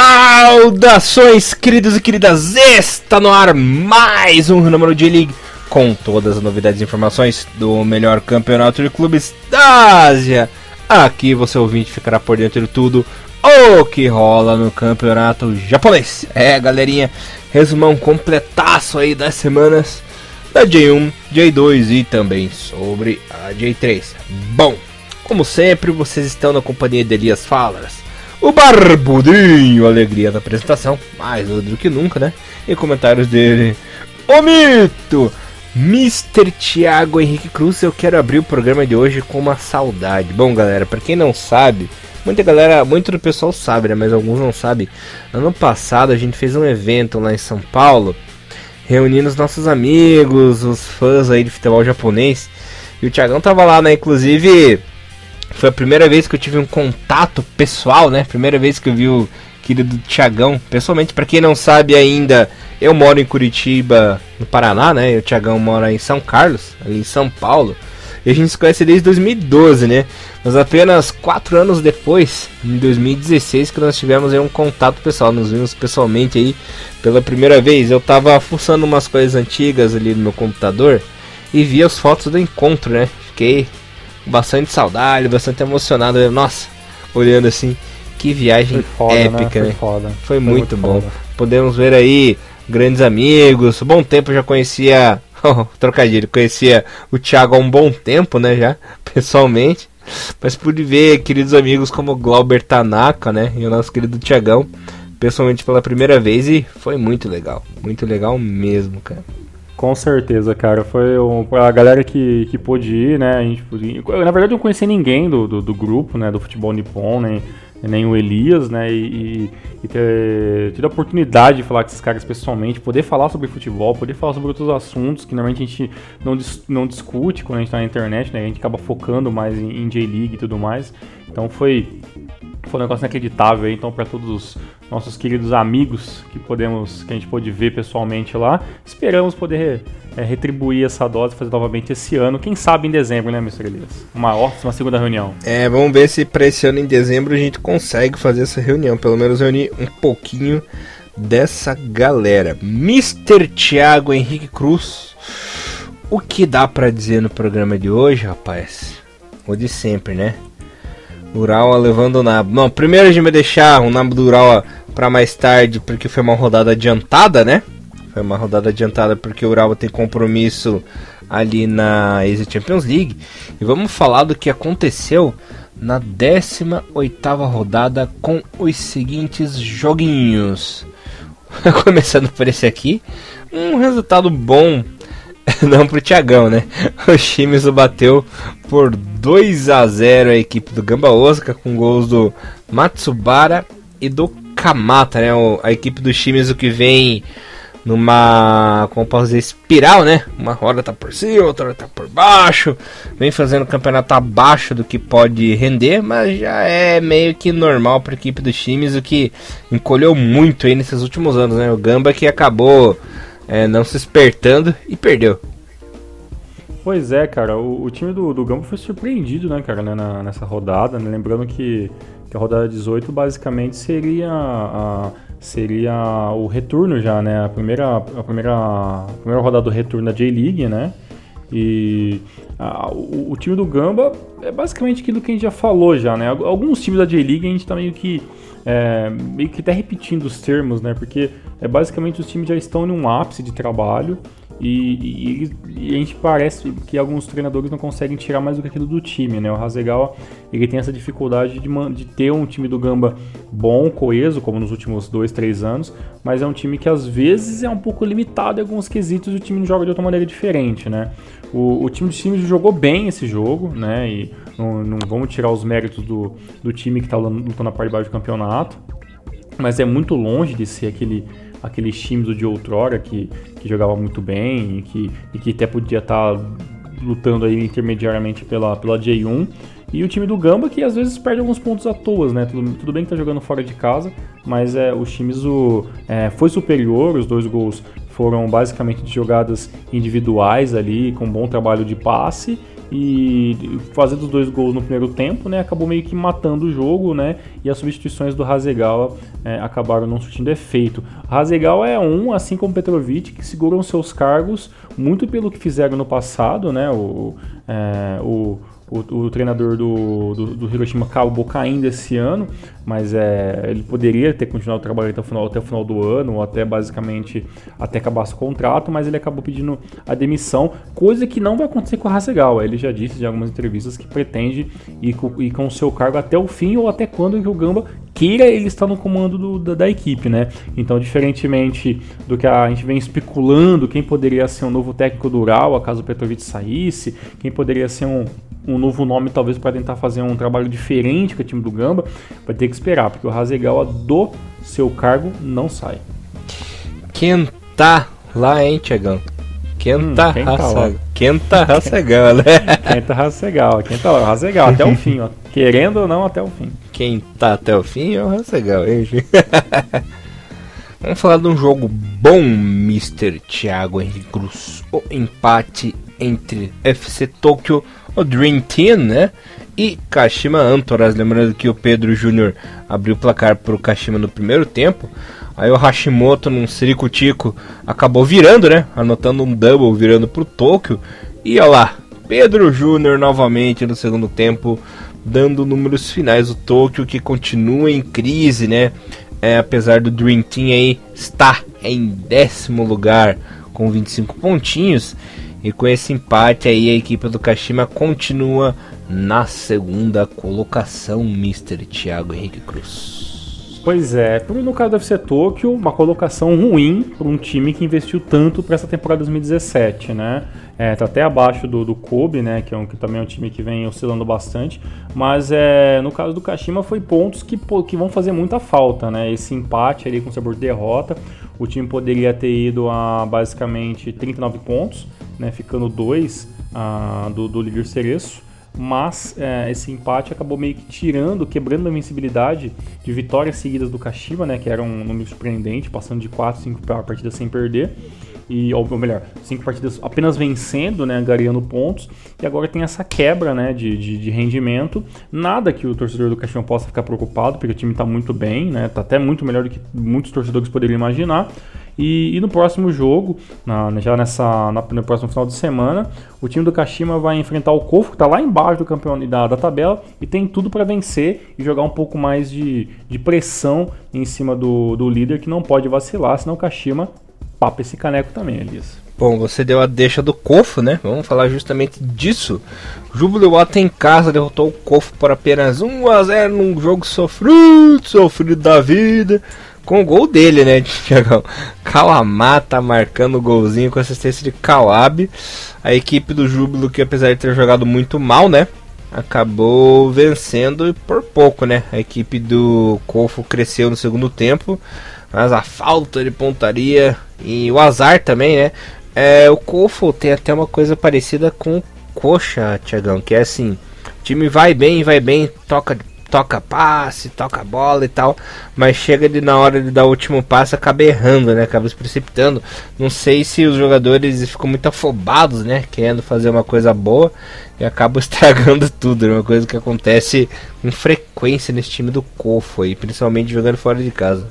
Saudações, queridos e queridas! Está no ar mais um número de League com todas as novidades e informações do melhor campeonato de clubes da Ásia. Aqui você ouvinte ficará por dentro de tudo o que rola no campeonato japonês. É, galerinha, resumão completaço aí das semanas da J1, J2 e também sobre a J3. Bom, como sempre, vocês estão na companhia de Elias Falas o Barbudinho, alegria da apresentação, mais do que nunca, né? E comentários dele, o mito, Mr. Thiago Henrique Cruz. Eu quero abrir o programa de hoje com uma saudade. Bom, galera, para quem não sabe, muita galera, muito do pessoal sabe, né? Mas alguns não sabem. Ano passado a gente fez um evento lá em São Paulo, reunindo os nossos amigos, os fãs aí de futebol japonês. E o Thiagão tava lá, né? Inclusive foi a primeira vez que eu tive um contato pessoal, né? Primeira vez que eu vi o querido Tiagão. Pessoalmente, para quem não sabe ainda, eu moro em Curitiba, no Paraná, né? E o Tiagão mora em São Carlos, ali em São Paulo. E a gente se conhece desde 2012, né? Mas apenas quatro anos depois, em 2016, que nós tivemos um contato pessoal. Nos vimos pessoalmente aí pela primeira vez. Eu tava fuçando umas coisas antigas ali no meu computador e vi as fotos do encontro, né? Fiquei bastante saudade, bastante emocionado. Nossa, olhando assim, que viagem foda, né? épica, né? Foi, né? Foi, Foi, muito, muito bom. Foda. Podemos ver aí grandes amigos. Bom tempo já conhecia, oh, trocadilho, conhecia o Thiago há um bom tempo, né, já, pessoalmente. Mas pude ver queridos amigos como Glauber Tanaka, né, e o nosso querido Thiagão, pessoalmente pela primeira vez e foi muito legal, muito legal mesmo, cara. Com certeza, cara. Foi um, a galera que, que pôde ir, né? A gente, na verdade, eu não conheci ninguém do, do, do grupo, né? Do futebol nipon, nem, nem o Elias, né? E, e ter tido a oportunidade de falar com esses caras pessoalmente, poder falar sobre futebol, poder falar sobre outros assuntos que normalmente a gente não, não discute quando a gente tá na internet, né? A gente acaba focando mais em, em J-League e tudo mais. Então foi foi um negócio inacreditável aí, então para todos os nossos queridos amigos que podemos, que a gente pôde ver pessoalmente lá, esperamos poder é, retribuir essa dose, fazer novamente esse ano, quem sabe em dezembro, né, Mr. Elias? Uma ótima segunda reunião. É, vamos ver se para esse ano em dezembro a gente consegue fazer essa reunião, pelo menos reunir um pouquinho dessa galera. Mr. Thiago Henrique Cruz, o que dá para dizer no programa de hoje, rapaz? O de sempre, né? Urawa levando o nabo. Não, primeiro gente vai deixar o nabo do Urawa para mais tarde, porque foi uma rodada adiantada, né? Foi uma rodada adiantada porque o Urawa tem compromisso ali na Easy Champions League. E vamos falar do que aconteceu na 18ª rodada com os seguintes joguinhos. Começando por esse aqui, um resultado bom não pro Thiagão, né? O Shimizu bateu por 2 a 0 a equipe do Gamba Osaka com gols do Matsubara e do Kamata, né? A equipe do Shimizu que vem numa, como posso dizer, espiral, né? Uma roda tá por cima, outra tá por baixo. Vem fazendo o campeonato abaixo do que pode render, mas já é meio que normal para a equipe do Shimizu que encolheu muito aí nesses últimos anos, né? O Gamba que acabou é, não se espertando e perdeu. Pois é, cara, o, o time do, do Gamba foi surpreendido, né, cara, né, na, nessa rodada, né? lembrando que, que, a rodada 18 basicamente seria a, seria o retorno já, né, a primeira, a primeira, a primeira rodada do retorno da J-League, né, e o, o, time do Gamba é basicamente aquilo que a gente já falou já, né, alguns times da J-League a gente tá meio que é, meio que até repetindo os termos, né? Porque é basicamente os times já estão em um ápice de trabalho e, e, e, a gente parece que alguns treinadores não conseguem tirar mais do que aquilo do time, né? O Hasegawa ele tem essa dificuldade de, de ter um time do Gamba bom, coeso, como nos últimos dois, três anos, mas é um time que às vezes é um pouco limitado em alguns quesitos e o time joga de outra maneira diferente, né? O, o time de times jogou bem esse jogo, né? E não, não vamos tirar os méritos do, do time que está lutando na parte de baixo do campeonato, mas é muito longe de ser aquele aqueles times de outrora que, que jogava muito bem e que, e que até podia estar tá lutando aí intermediariamente pela, pela J1. E o time do Gamba que às vezes perde alguns pontos à toa, né? Tudo, tudo bem que tá jogando fora de casa, mas é, o Shimizu é, foi superior, os dois gols foram basicamente de jogadas individuais ali, com bom trabalho de passe e fazendo os dois gols no primeiro tempo, né, acabou meio que matando o jogo, né, e as substituições do Hasegawa é, acabaram não surtindo efeito. Hasegawa é um, assim como Petrovic, que seguram seus cargos muito pelo que fizeram no passado, né, o, é, o o, o treinador do, do, do, Hiroshima acabou caindo esse ano, mas é, ele poderia ter continuado o trabalho até o, final, até o final do ano, ou até basicamente até acabar o contrato, mas ele acabou pedindo a demissão, coisa que não vai acontecer com o Hasegawa. Ele já disse em algumas entrevistas que pretende ir com, ir com o seu cargo até o fim ou até quando o Gamba queira ele estar no comando do, da, da, equipe, né? Então, diferentemente do que a gente vem especulando, quem poderia ser um novo técnico do Ural, caso o Petrovic saísse, quem poderia ser um um novo nome, talvez para tentar fazer um trabalho diferente com o time do Gamba, vai ter que esperar, porque o Hasegawa do seu cargo não sai. Quem tá lá, hein, Tiagão? Quem hum, tá tá Quem tá Hasegawa, né? Quem tá Hasegawa, quem tá lá, Hasegawa, até o fim, ó. Querendo ou não, até o fim. Quem tá até o fim é o Hasegawa, hein, Vamos falar de um jogo bom, Mr. Thiago Henrique Cruz. O empate entre FC Tokyo o Dream Team, né? E Kashima Antoras, lembrando que o Pedro Júnior abriu o placar para o Kashima no primeiro tempo. Aí o Hashimoto, num ciricutico, acabou virando, né? Anotando um double, virando para o Tóquio. E olha lá, Pedro Júnior novamente no segundo tempo, dando números finais. O Tóquio que continua em crise, né? É, apesar do Dream Team aí estar em décimo lugar com 25 pontinhos. E com esse empate aí, a equipe do Kashima continua na segunda colocação, Mr. Thiago Henrique Cruz. Pois é, no caso do FC Tokyo, uma colocação ruim para um time que investiu tanto para essa temporada 2017, né? É, tá até abaixo do, do Kobe, né? Que, é um, que também é um time que vem oscilando bastante. Mas é, no caso do Kashima foi pontos que, que vão fazer muita falta, né? Esse empate ali com sabor de derrota. O time poderia ter ido a basicamente 39 pontos né, ficando dois uh, do, do líder Cereço, mas é, esse empate acabou meio que tirando, quebrando a invencibilidade de vitórias seguidas do Kashima, né, que era um número surpreendente, passando de 4, 5 partidas sem perder e ou melhor, cinco partidas apenas vencendo, né, angariando pontos, e agora tem essa quebra, né, de, de, de rendimento. Nada que o torcedor do Caxias possa ficar preocupado, porque o time está muito bem, né, tá até muito melhor do que muitos torcedores poderiam imaginar. E, e no próximo jogo, na, já nessa, na, no próximo final de semana, o time do Kashima vai enfrentar o Kofu, que está lá embaixo do campeão da, da tabela, e tem tudo para vencer e jogar um pouco mais de, de pressão em cima do, do líder, que não pode vacilar, senão o Kashima papa esse caneco também, Elias. Bom, você deu a deixa do Kofo, né? Vamos falar justamente disso. Jubilewater em casa derrotou o Kofo por apenas 1 a 0 num jogo sofrido, sofrido da vida. Com o gol dele, né, Tiagão? Kawamata marcando o golzinho com assistência de Kawabe. A equipe do Júbilo, que apesar de ter jogado muito mal, né? Acabou vencendo por pouco, né? A equipe do Kofo cresceu no segundo tempo mas a falta de pontaria e o azar também, né? É, o Kofo tem até uma coisa parecida com o Coxa, Tiagão, que é assim, o time vai bem, vai bem, toca toca passe, toca bola e tal, mas chega de na hora de dar o último passe acaba errando, né? Acaba se precipitando. Não sei se os jogadores ficam muito afobados, né? Querendo fazer uma coisa boa e acabam estragando tudo. É uma coisa que acontece com frequência nesse time do Cofo aí, principalmente jogando fora de casa.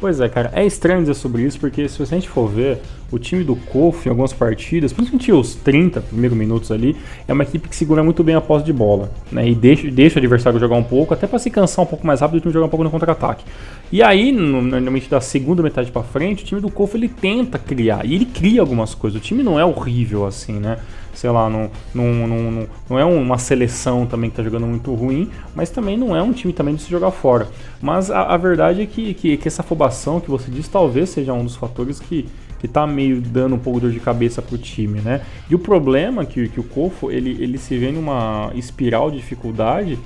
Pois é, cara, é estranho dizer sobre isso, porque se a gente for ver, o time do Kof em algumas partidas, principalmente os 30 primeiros minutos ali, é uma equipe que segura muito bem a posse de bola, né? E deixa, deixa o adversário jogar um pouco, até para se cansar um pouco mais rápido e o time jogar um pouco no contra-ataque. E aí, normalmente da segunda metade para frente, o time do Kof ele tenta criar, e ele cria algumas coisas. O time não é horrível assim, né? Sei lá, não, não, não, não é uma seleção também que está jogando muito ruim, mas também não é um time também de se jogar fora. Mas a, a verdade é que, que, que, essa afobação que você diz talvez seja um dos fatores que, que tá meio dando um pouco de dor de cabeça pro time, né? E o problema é que, que o Kofo, ele, ele se vê numa espiral de dificuldade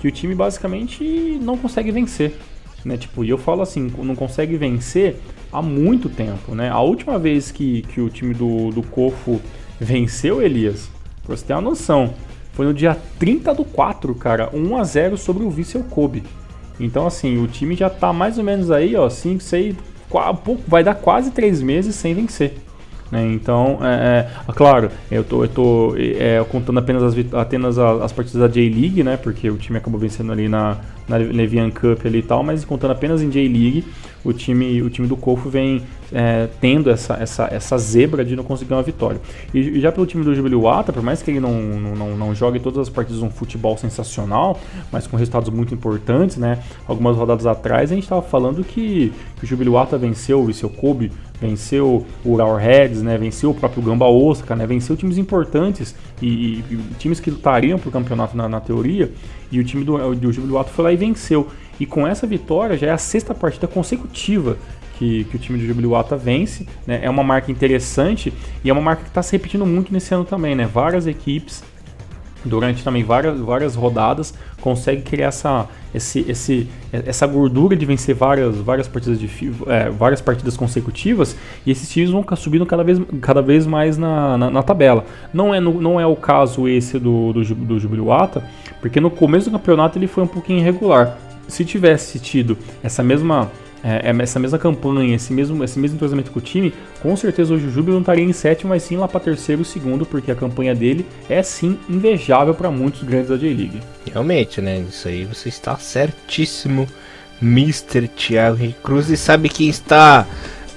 que o time basicamente não consegue vencer. Né? Tipo, e eu falo assim, não consegue vencer há muito tempo, né? A última vez que, que o time do, do Kofo venceu Elias. Pra você ter uma noção. Foi no dia 30 do 4, cara. 1 a 0 sobre o Vissel Kobe. Então, assim, o time já tá mais ou menos aí, ó, 5, 6, vai dar quase três meses sem vencer. Né? Então, é, é, claro, eu tô, eu tô é, contando apenas as, apenas as partidas da J-League, né? Porque o time acabou vencendo ali na, na Levian Cup ali e tal, mas contando apenas em J-League, o time, o time do Kofu vem é, tendo essa, essa, essa zebra de não conseguir uma vitória. E, já pelo time do Jubiluata, por mais que ele não, não, não jogue todas as partidas um futebol sensacional, mas com resultados muito importantes, né? Algumas rodadas atrás a gente estava falando que, que o Jubiluata venceu o seu Kobe venceu o Ural Reds, né, venceu o próprio Gamba Osaka, né, venceu times importantes e, e, e times que lutariam para o campeonato na, na, teoria, e o time do, do Jubiluato foi lá e venceu. E com essa vitória já é a sexta partida consecutiva que, que, o time do Jubiluata vence. Né? É uma marca interessante e é uma marca que está se repetindo muito nesse ano também. Né? Várias equipes durante também várias, várias rodadas, consegue criar essa, esse, esse, essa gordura de vencer várias, várias, partidas de, é, várias partidas consecutivas e esses times vão subindo cada vez, cada vez mais na, na, na tabela. Não é, no, não é o caso esse do, do, do Jubiluata, porque no começo do campeonato ele foi um pouquinho irregular. Se tivesse tido essa mesma é, é, essa mesma campanha, esse mesmo, esse mesmo entrosamento com o time, com certeza o Jujubi não estaria em sétimo, mas sim lá para terceiro e segundo, porque a campanha dele é sim invejável para muitos grandes da J-League. Realmente, né? Isso aí você está certíssimo, Mr. Thiago Cruz. E sabe quem está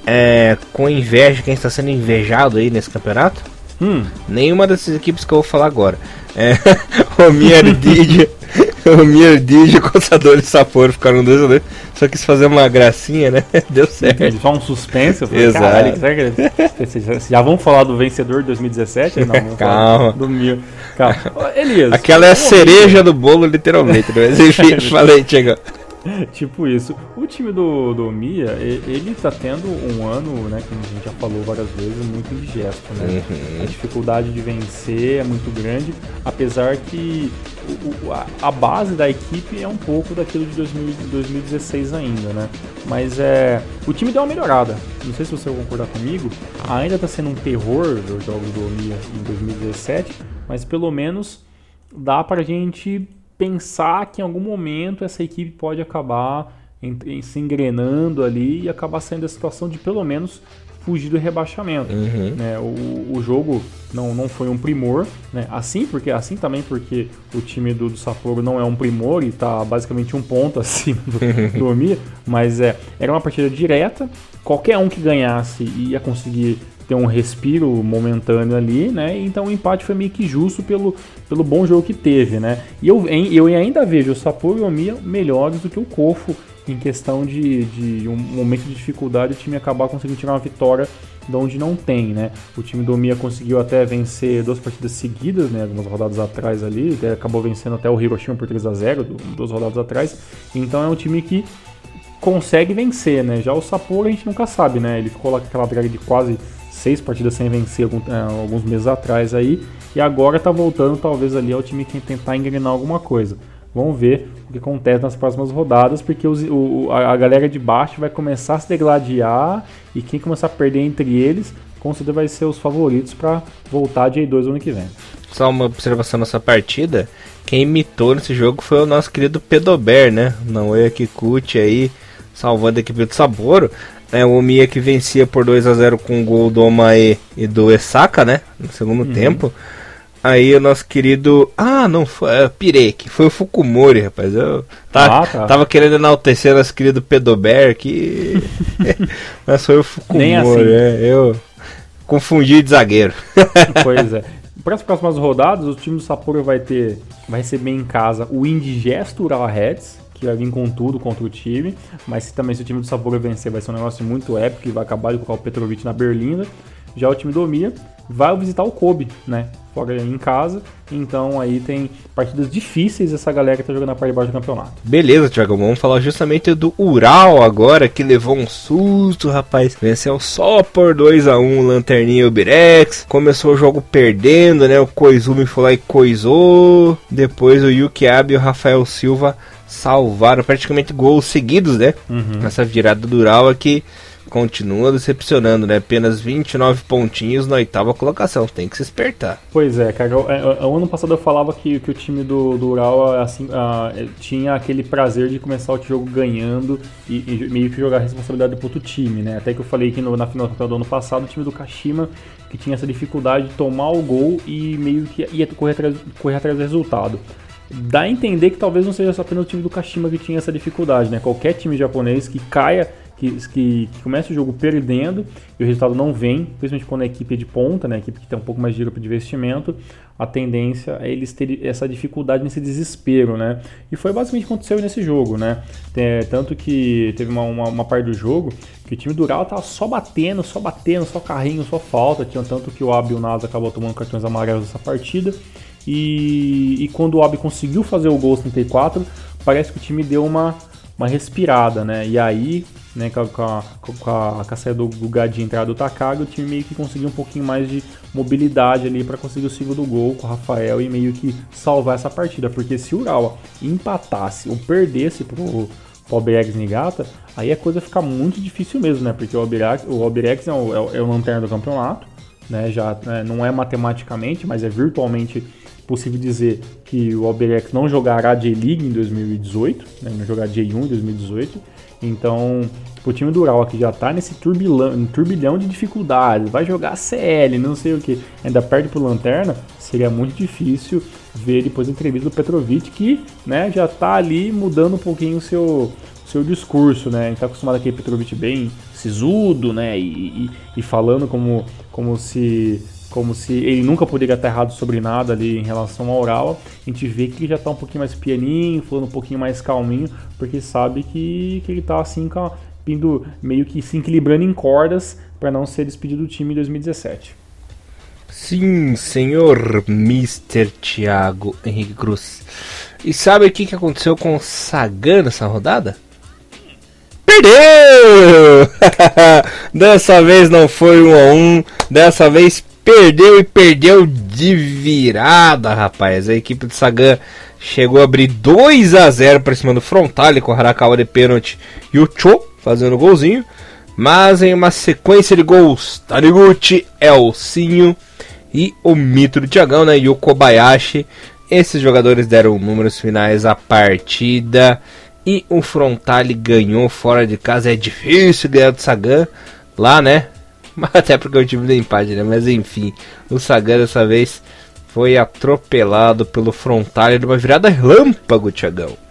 é, com inveja, quem está sendo invejado aí nesse campeonato? Hum. Nenhuma dessas equipes que eu vou falar agora. É, o Mierdid o Mierdij e o Contador de Saporo ficaram dois a dois. Só quis fazer uma gracinha, né? Deu certo. Só um suspense. Eu falei, Exato. Vocês já vão falar do vencedor de 2017? Não, Calma. Do Mil. Calma. Elias. Aquela é a cereja do bolo, literalmente. Né? Mas enfim, falei, chega. tipo isso. O time do, do Mia, ele tá tendo um ano, né, como a gente já falou várias vezes, muito indigesto, né? Uhum. A dificuldade de vencer é muito grande, apesar que o, a, a, base da equipe é um pouco daquilo de 2000, 2016 ainda, né? Mas é, o time deu uma melhorada. Não sei se você vai concordar comigo. Ainda tá sendo um terror os jogos do Mia em 2017, mas pelo menos dá pra gente pensar que em algum momento essa equipe pode acabar em, em, se engrenando ali e acabar saindo da situação de pelo menos fugir do rebaixamento. Uhum. Né? O, o jogo não, não foi um primor, né? assim porque assim também porque o time do, do Sapporo não é um primor e está basicamente um ponto acima do, do Omi, mas é, era uma partida direta, qualquer um que ganhasse ia conseguir ter um respiro momentâneo ali, né? Então o empate foi meio que justo pelo, pelo bom jogo que teve, né? E eu, eu ainda vejo o Sapporo e o Omiya melhores do que o Kofo em questão de, de um momento de dificuldade o time acabar conseguindo tirar uma vitória de onde não tem, né? O time do Omiya conseguiu até vencer duas partidas seguidas, né? Algumas rodadas atrás ali, acabou vencendo até o Hiroshima por 3 a 0 duas rodadas atrás. Então é um time que consegue vencer, né? Já o Sapporo a gente nunca sabe, né? Ele ficou lá com aquela draga de quase seis partidas sem vencer é, alguns meses atrás aí, e agora tá voltando talvez ali ao time que tentar engrenar alguma coisa. Vamos ver o que acontece nas próximas rodadas, porque os, o, a, galera de baixo vai começar a se degladiar e quem começar a perder entre eles, com certeza vai ser os favoritos para voltar de A2 ano que vem. Só uma observação nessa partida, quem imitou nesse jogo foi o nosso querido Pedober, né? Não é Kikuchi aí, salvando a equipe do Saboro né, o Omiya que vencia por 2 a 0 com o gol do Omae e do Esaka, né? No segundo uhum. tempo. Aí o nosso querido. Ah, não foi. É, Pirek, foi o Fukumori, rapaz. Eu tá, ah, tá. tava querendo enaltecer nosso querido Pedober que. Mas foi o Fukumori, Nem assim. é, eu confundi de zagueiro. pois é. Para as próximas rodadas, o time do Sapporo vai ter. Vai receber em casa o indigesto Ural Reds, que vai vir com tudo contra o time, mas também se o time do Sapporo vencer vai ser um negócio muito épico e vai acabar de colocar o Petrovic na Berlinda. Já o time do Omia vai visitar o Kobe, né? Fora em casa. Então aí tem partidas difíceis essa galera que tá jogando na parte de baixo do campeonato. Beleza, Thiago. Vamos falar justamente do Ural agora, que levou um susto, rapaz. Venceu só por 2 a 1 Lanterninha e o Birex. Começou o jogo perdendo, né? O Koizumi foi lá e coisou. Depois o Yuki Abe e o Rafael Silva salvaram praticamente gols seguidos, né? Uhum. Nessa virada do Ural aqui continua decepcionando, né? Apenas 29 pontinhos na oitava colocação. Tem que se espertar. Pois é, cara. O, é, é, o ano passado eu falava que, que o time do, do Ural assim, uh, tinha aquele prazer de começar o jogo ganhando e, e, meio que jogar a responsabilidade pro outro time, né? Até que eu falei que no, na final do ano passado o time do Kashima que tinha essa dificuldade de tomar o gol e meio que ia correr atrás, correr atrás do resultado dá a entender que talvez não seja apenas o time do Kashima que tinha essa dificuldade, né? Qualquer time japonês que caia, que, que, que comece o jogo perdendo e o resultado não vem, principalmente quando a equipe é de ponta, né? A equipe que tem um pouco mais de dinheiro para investimento, a tendência é eles terem essa dificuldade nesse desespero, né? E foi basicamente o que aconteceu nesse jogo, né? Tanto que teve uma, uma, uma, parte do jogo que o time do Ural tava só batendo, só batendo, só carrinho, só falta. Tinha tanto que o Abi o Nasa acabou tomando cartões amarelos nessa partida. E, e quando o Abi conseguiu fazer o gol 34, parece que o time deu uma, uma respirada, né? E aí, né, com a, com a, com a, com a saída do, do Gadi entrada do Takagi, o time meio que conseguiu um pouquinho mais de mobilidade ali para conseguir o segundo gol com o Rafael e meio que salvar essa partida. Porque se o Urawa empatasse ou perdesse pro, Albirex Nigata, aí a coisa fica muito difícil mesmo, né? Porque o Albirex, o Albirex é, o, é, o, é o lanterna do campeonato, né? Já né, não é matematicamente, mas é virtualmente possível dizer que o Alberex não jogará J-League em 2018, né, não jogará J1 em 2018. Então, o time do Ural que já está nesse turbilhão, turbilhão de dificuldades, vai jogar CL, não sei o que, ainda perde pro Lanterna, seria muito difícil ver depois a entrevista do Petrovic, que né, já está ali mudando um pouquinho o seu, seu discurso, né? A gente tá acostumado aqui Petrovic bem sisudo, né? E, e, e, falando como, como se como se ele nunca poderia estar errado sobre nada ali em relação ao oral, a gente vê que ele já está um pouquinho mais pianinho, falando um pouquinho mais calminho, porque sabe que, que ele está assim, vindo meio que se equilibrando em cordas para não ser despedido do time em 2017. Sim, senhor Mr. Thiago Henrique Cruz. E sabe o que, que aconteceu com o Sagan nessa rodada? Perdeu! dessa vez não foi um a um, dessa vez Perdeu e perdeu de virada, rapaz. A equipe de Sagan chegou a abrir 2 a 0 para cima do Frontale com o Harakawa de pênalti e o Cho fazendo golzinho. Mas em uma sequência de gols, Taniguchi, Elcinho e o mito do Thiagão, né? E o Kobayashi. Esses jogadores deram números finais à partida. E o Frontale ganhou fora de casa. É difícil ganhar do Sagan lá, né? Até porque o time do empate, né? Mas enfim, o Sagan dessa vez foi atropelado pelo frontal de uma virada relâmpago, Thiagão.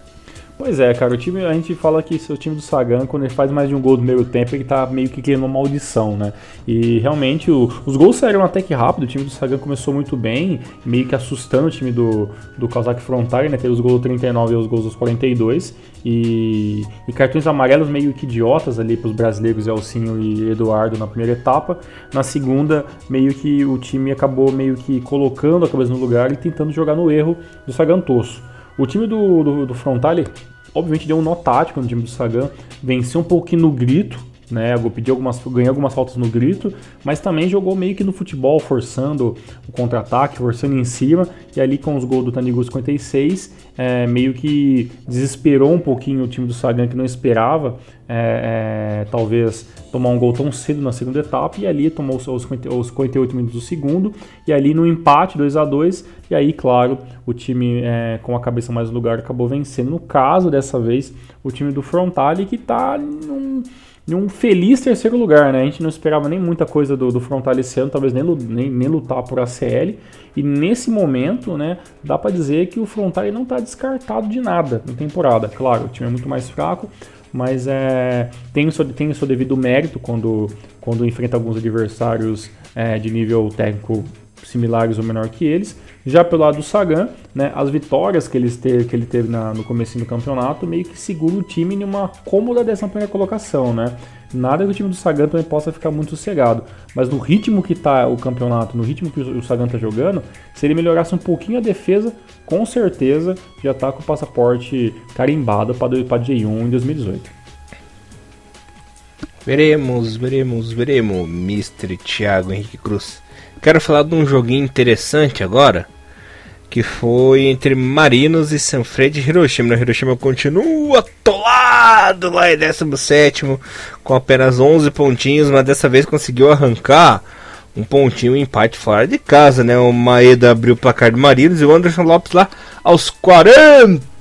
Pois é, cara, o time, a gente fala que o time do Sagan, quando ele faz mais de um gol no meio tempo, ele tá meio que criando uma maldição, né? E realmente o, os gols saíram até que rápido, o time do Sagan começou muito bem, meio que assustando o time do, do Kawasaki Frontal, né? Teve os gols 39 e os gols dos 42. E, e cartões amarelos meio que idiotas ali para os brasileiros Elcinho e Eduardo na primeira etapa. Na segunda, meio que o time acabou meio que colocando a cabeça no lugar e tentando jogar no erro do Sagan Tosso. O time do, do, do Frontale, obviamente, deu um nó tático no time do Sagan, venceu um pouquinho no grito, né? Pediu algumas, ganhou algumas faltas no grito, mas também jogou meio que no futebol, forçando o contra-ataque, forçando em cima, e ali com os gols do Taniguchi 56, é, meio que desesperou um pouquinho o time do Sagan que não esperava é, é, talvez tomar um gol tão cedo na segunda etapa. E ali tomou os, os 58 minutos do segundo. E ali no empate 2 a 2 e aí claro o time é, com a cabeça mais no lugar acabou vencendo. No caso dessa vez o time do Frontale que está num, num feliz terceiro lugar né? A gente não esperava nem muita coisa do, do Frontale esse ano talvez nem, nem, nem lutar por ACL e nesse momento né dá para dizer que o Frontale não está descartado de nada na temporada. Claro o time é muito mais fraco mas é, tem, o seu, tem o seu devido mérito quando, quando enfrenta alguns adversários é, de nível técnico similares ou menor que eles. Já pelo lado do Sagan, né, as vitórias que ele teve, que ele teve na, no começo do campeonato meio que segura o time em uma cômoda dessa primeira colocação, né? Nada que o time do Sagan também possa ficar muito sossegado. Mas no ritmo que está o campeonato, no ritmo que o Sagan está jogando, se ele melhorasse um pouquinho a defesa, com certeza já está com o passaporte carimbado para J1 em 2018. Veremos, veremos, veremos, Mr. Thiago Henrique Cruz. Quero falar de um joguinho interessante agora, que foi entre Marinos e Sanfrecce de Hiroshima. O Hiroshima continua atolado lá em 17 com apenas 11 pontinhos, mas dessa vez conseguiu arrancar um pontinho, um empate fora de casa, né? O Maeda abriu o placar do Marinos e o Anderson Lopes lá aos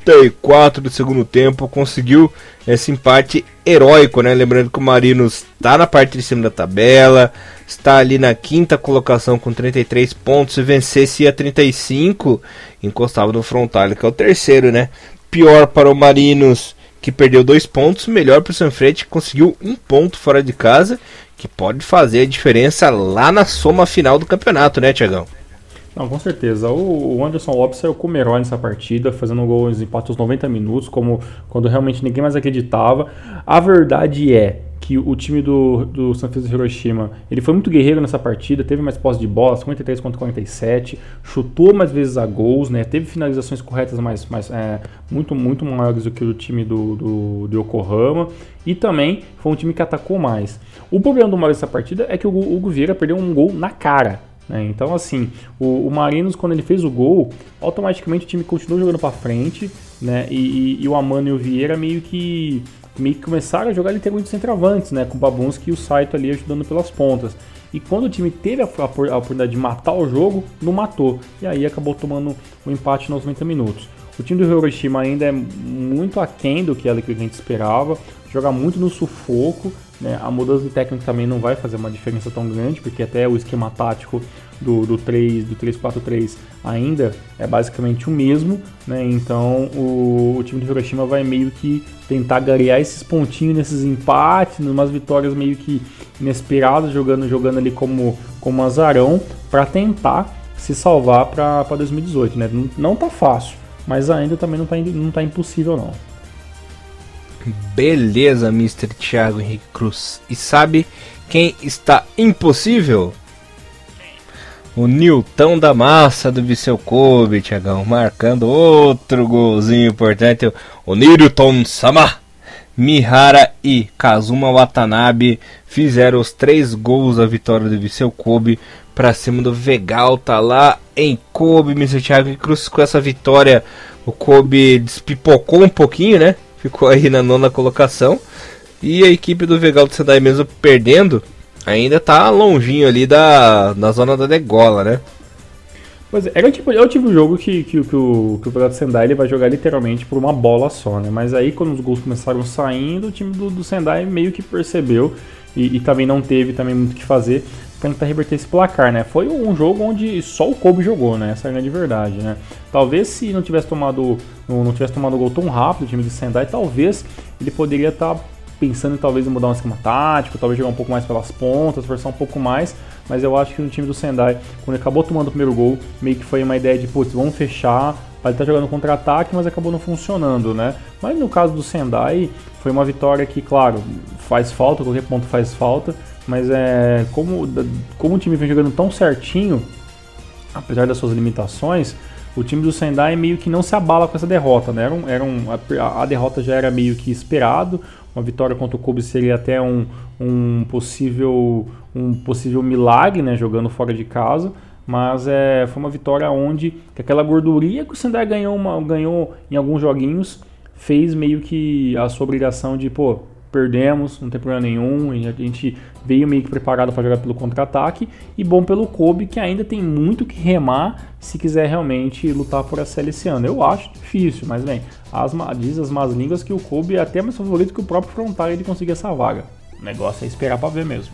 44 do segundo tempo conseguiu esse empate heróico, né? Lembrando que o Marinos está na parte de cima da tabela, está ali na quinta colocação com 33 pontos. Se vencesse a 35, encostava no Frontal, que é o terceiro, né? Pior para o Marinos, que perdeu dois pontos. Melhor para o Sanfrecce, que conseguiu um ponto fora de casa, que pode fazer a diferença lá na soma final do campeonato, né, Tiagão? Não, com certeza. O Anderson Lopes saiu como herói nessa partida, fazendo gols em empate aos 90 minutos, como quando realmente ninguém mais acreditava. A verdade é que o time do, do Francisco Hiroshima ele foi muito guerreiro nessa partida, teve mais posse de bola, 53 contra 47, chutou mais vezes a gols, né, teve finalizações corretas mais, mais é, muito, muito maiores do que o time do, do, do, Yokohama e também foi um time que atacou mais. O problema do Mario nessa partida é que o Hugo Vieira perdeu um gol na cara. Né? Então, assim, o, o, Marinos, quando ele fez o gol, automaticamente o time continuou jogando para frente, né? E, e, e, o Amano e o Vieira meio que, meio que começaram a jogar literalmente centroavantes, né? Com o Babunski e o Saito ali ajudando pelas pontas. E quando o time teve a, a, a, oportunidade de matar o jogo, não matou. E aí acabou tomando o um empate nos 90 minutos. O time do Hiroshima ainda é muito aquém do que a gente esperava, joga muito no sufoco, né? A mudança de técnico também não vai fazer uma diferença tão grande, porque até o esquema tático do, do 3, do 3-4-3 ainda é basicamente o mesmo, né? Então o, o, time do Hiroshima vai meio que tentar garear esses pontinhos nesses empates, umas vitórias meio que inesperadas, jogando, jogando ali como, como azarão, para tentar se salvar para 2018, né? Não, não tá fácil, mas ainda também não tá, não tá impossível não. Beleza, Mr. Thiago Henrique Cruz. E sabe quem está impossível? O Nilton da Massa do Viseu Kobe, Thiagão, marcando outro golzinho importante. O Nilton Sama, Mihara e Kazuma Watanabe fizeram os três gols da vitória do Viseu Kobe para cima do Vegal, tá lá em Kobe, Mr. Thiago Cruz com essa vitória. O Kobe despipocou um pouquinho, né? Ficou aí na nona colocação. E a equipe do Vegal do Sendai mesmo perdendo, ainda tá longinho ali da, da zona da degola, né? Pois é, é o tipo, é o tipo de jogo que, que, que o, que o Vegal do Sendai ele vai jogar literalmente por uma bola só, né? Mas aí quando os gols começaram saindo, o time do, do Sendai meio que percebeu e, e também não teve também muito o que fazer tentar reverter esse placar, né? Foi um jogo onde só o Kobe jogou, né? Essa é a grande verdade, né? Talvez se não tivesse tomado não, tivesse tomado o gol tão rápido o time de Sendai, talvez ele poderia estar tá pensando em talvez mudar um esquema tático, talvez jogar um pouco mais pelas pontas, forçar um pouco mais, mas eu acho que no time do Sendai, quando ele acabou tomando o primeiro gol, meio que foi uma ideia de, putz, vamos fechar, ele tá jogando contra-ataque, mas acabou não funcionando, né? Mas no caso do Sendai, foi uma vitória que, claro, faz falta, qualquer ponto faz falta, mas é como, como o time vem jogando tão certinho, apesar das suas limitações, o time do Sendai meio que não se abala com essa derrota, né? Era um, era um, a, a, derrota já era meio que esperado, uma vitória contra o Kobe seria até um, um, possível, um possível milagre, né? Jogando fora de casa, mas é, foi uma vitória onde que aquela gordurinha que o Sendai ganhou, uma, ganhou em alguns joguinhos fez meio que a sua obrigação de, pô, perdemos, não tem problema nenhum, a gente veio meio que preparado para jogar pelo contra-ataque e bom pelo Kobe que ainda tem muito que remar se quiser realmente lutar por essa esse ano. Eu acho difícil, mas bem, as, diz as más línguas que o Kobe é até mais favorito que o próprio Frontal de conseguir essa vaga. O negócio é esperar para ver mesmo.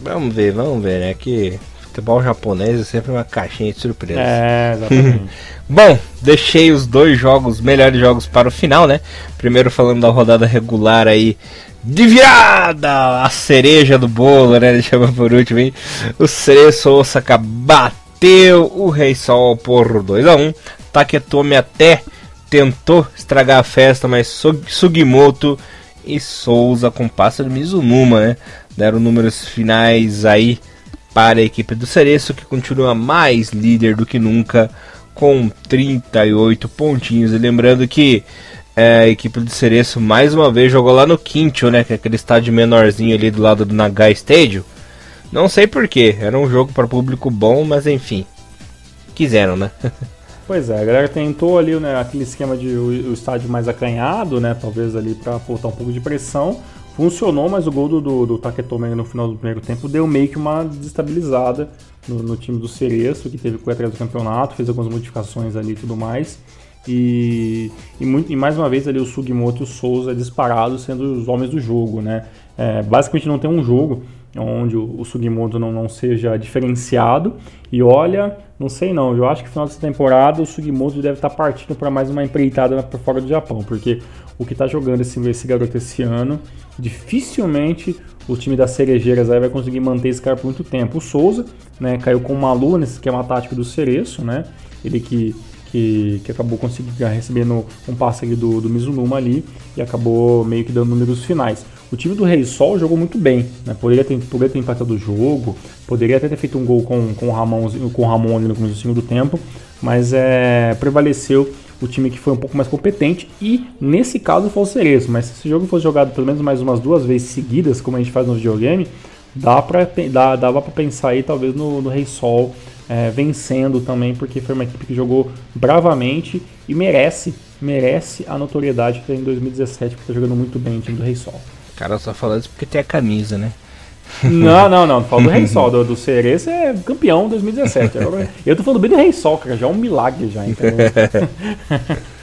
Vamos ver, vamos ver, né? Que futebol japonês é sempre uma caixinha de surpresa. É, exatamente. Bom, deixei os dois jogos, melhores jogos para o final, né? Primeiro falando da rodada regular aí de virada! A cereja do bolo, né? Chama por último, hein? O Cereço Osaka bateu o Rei Sol por 2 a 1 Taketomi até tentou estragar a festa, mas Sugimoto e Souza com pássaro Mizunuma, né? Deram números finais aí para a equipe do Cereço, que continua mais líder do que nunca, com 38 pontinhos. E lembrando que é, a equipe do Cereço mais uma vez jogou lá no Quinto, né? Que é aquele estádio menorzinho ali do lado do Nagai Stadium. Não sei porquê, era um jogo para público bom, mas enfim. Quiseram, né? Pois é, a galera tentou ali né, aquele esquema de o, o estádio mais acanhado, né? Talvez ali para botar um pouco de pressão. Funcionou, mas o gol do, do, do no final do primeiro tempo deu meio que uma desestabilizada no, no time do Cereço, que teve que atrás do campeonato, fez algumas modificações ali e tudo mais. E, e, muito, e, mais uma vez ali o Sugimoto e o Souza disparados sendo os homens do jogo, né? É, basicamente não tem um jogo onde o, o Sugimoto não, não seja diferenciado. E olha, não sei não, eu acho que no final dessa temporada o Sugimoto deve estar para para mais uma empreitada para fora do Japão, porque o que está jogando esse, esse garoto esse ano, dificilmente o time das cerejeiras aí vai conseguir manter esse cara por muito tempo. O Souza, né, caiu com uma lua nesse esquema tático do Cereço, né? Ele que que, que acabou conseguindo receber um passe do, do Mizunuma ali e acabou meio que dando números finais. O time do Rei Sol jogou muito bem, né? poderia, ter, poderia ter empatado o jogo, poderia até ter feito um gol com, com, o, Ramon, com o Ramon ali no começo do segundo tempo, mas é, prevaleceu o time que foi um pouco mais competente e nesse caso foi o Cereço, mas se esse jogo fosse jogado pelo menos mais umas duas vezes seguidas, como a gente faz no videogame, dá pra, dá, dava para pensar aí talvez no, no Rei Sol é, vencendo também, porque foi uma equipe que jogou bravamente e merece, merece a notoriedade que tem em 2017, porque está jogando muito bem o time do Rei Sol. Cara, só falando isso porque tem a camisa, né? Não, não, não. Falo do Rei Sol, do, do Cereço é campeão 2017. Eu, eu tô falando bem do Rei Sol, cara, já é um milagre já, então.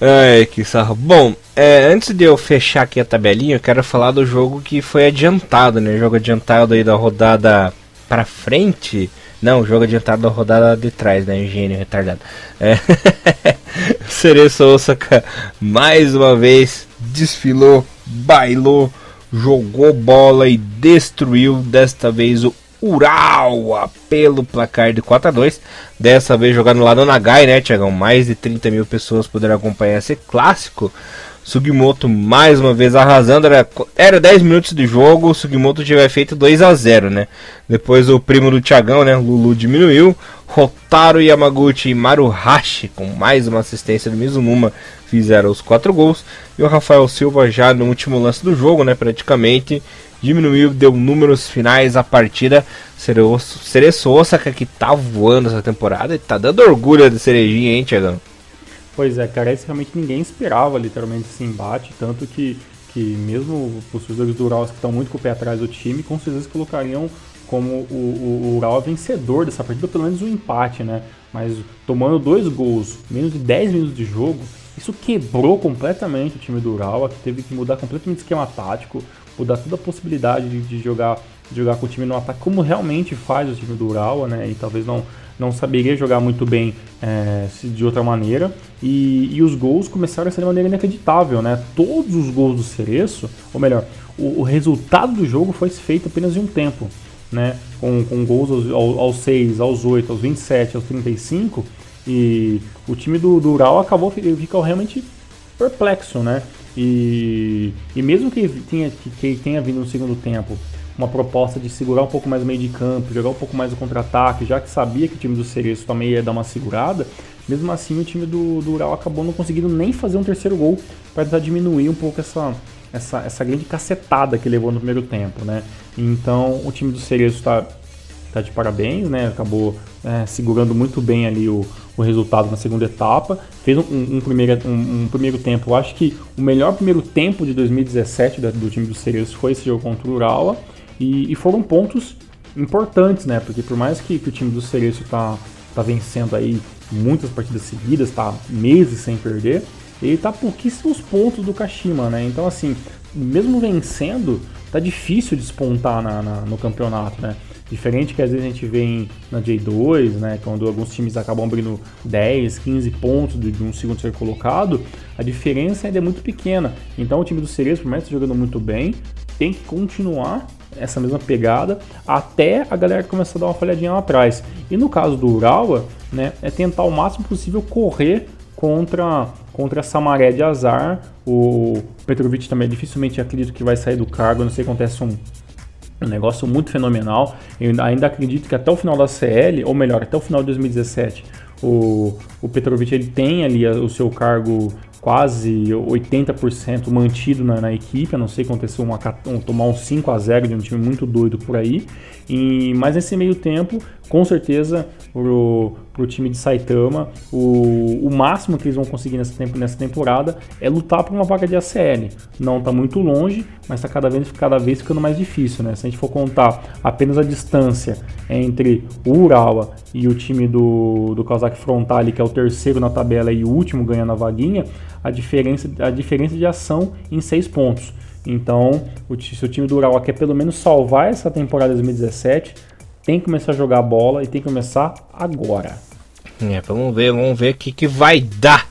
Ai, que sarro. Bom, é, antes de eu fechar aqui a tabelinha, eu quero falar do jogo que foi adiantado, né? Jogo adiantado aí da rodada para frente. Não, jogo adiantado da rodada de trás, né? Gênio retardado. É. Cereço Osaka mais uma vez desfilou, bailou, jogou bola e destruiu desta vez o Urawa pelo placar de 4 a 2 Dessa vez jogando lá no Nagai, né, Tiagão? Mais de 30 mil pessoas puderam acompanhar esse clássico. Sugimoto mais uma vez arrasando. Era, era 10 minutos de jogo, o Sugimoto tiver feito 2 a 0 né? Depois o primo do Thiagão, né? Lulu diminuiu. Rotaro Yamaguchi e Maruhashi, com mais uma assistência do Mizunuma, fizeram os 4 gols. E o Rafael Silva já no último lance do jogo, né? Praticamente diminuiu, deu números finais à partida. Cereço Osaka que tá voando essa temporada e tá dando orgulho de Cerejinha, hein, Thiagão? Pois é, cara, esse realmente ninguém esperava literalmente esse embate, tanto que, que mesmo os torcedores do Ural que estão muito com o pé atrás do time, com certeza colocariam como o, o, o Ural vencedor dessa partida, pelo menos um empate, né? Mas tomando dois gols, menos de 10 minutos de jogo, isso quebrou completamente o time do Ural, que teve que mudar completamente o esquema tático, mudar toda a possibilidade de, de jogar de jogar com o time no ataque, como realmente faz o time do Ural, né? E talvez não não saberia jogar muito bem é, de outra maneira. E, e, os gols começaram a ser de maneira inacreditável, né? Todos os gols do Cereço, ou melhor, o, o resultado do jogo foi feito apenas em um tempo, né? Com, com gols aos, aos 6, aos 8, aos 27, aos 35. E o time do, do Ural acabou ficou realmente perplexo, né? E, e mesmo que tenha, que, que tenha vindo no segundo tempo uma proposta de segurar um pouco mais o meio de campo, jogar um pouco mais o contra-ataque, já que sabia que o time do Cereço também ia dar uma segurada, mesmo assim o time do, do Ural acabou não conseguindo nem fazer um terceiro gol para tentar diminuir um pouco essa, essa, essa grande cacetada que levou no primeiro tempo, né? Então o time do Cereço está tá de parabéns, né? Acabou é, segurando muito bem ali o, o resultado na segunda etapa. Fez um, um primeiro, um, um, primeiro tempo. Eu acho que o melhor primeiro tempo de 2017 do, time do Cereço foi esse jogo contra o Urawa. E, e, foram pontos importantes, né? Porque por mais que, que o time do Cereço tá, tá vencendo aí muitas partidas seguidas, tá meses sem perder, ele tá pouquíssimos pontos do Kashima, né? Então, assim, mesmo vencendo, tá difícil despontar na, na, no campeonato, né? Diferente que às vezes a gente vê na J2, né? Quando alguns times acabam abrindo 10, 15 pontos de, um segundo ser colocado, a diferença ainda é muito pequena. Então o time do Cereço, por mais que jogando muito bem, tem que continuar essa mesma pegada até a galera começar a dar uma falhadinha lá atrás. E no caso do Urawa, né, é tentar o máximo possível correr contra, contra essa maré de azar. O Petrovic também dificilmente acredito que vai sair do cargo, não sei se acontece um, um negócio muito fenomenal. Eu ainda acredito que até o final da CL, ou melhor, até o final de 2017, o, o Petrovic ele tem ali o seu cargo quase 80% mantido na, na, equipe, a não ser que aconteceu uma, um, tomar um 5 a 0 de um time muito doido por aí. E, mas nesse meio tempo, com certeza, pro, pro time de Saitama, o, o máximo que eles vão conseguir nessa, tempo, nessa temporada é lutar por uma vaga de ACL. Não está muito longe, mas está cada vez, cada vez ficando mais difícil, né? Se a gente for contar apenas a distância entre o Urawa e o time do, do Kawasaki Frontale, que é o terceiro na tabela e o último ganhando a vaguinha, a diferença, a diferença de ação em seis pontos. Então, o, se o time do Urawa quer pelo menos salvar essa temporada 2017, tem que começar a jogar bola e tem que começar agora. É, vamos ver, vamos ver o que, que vai dar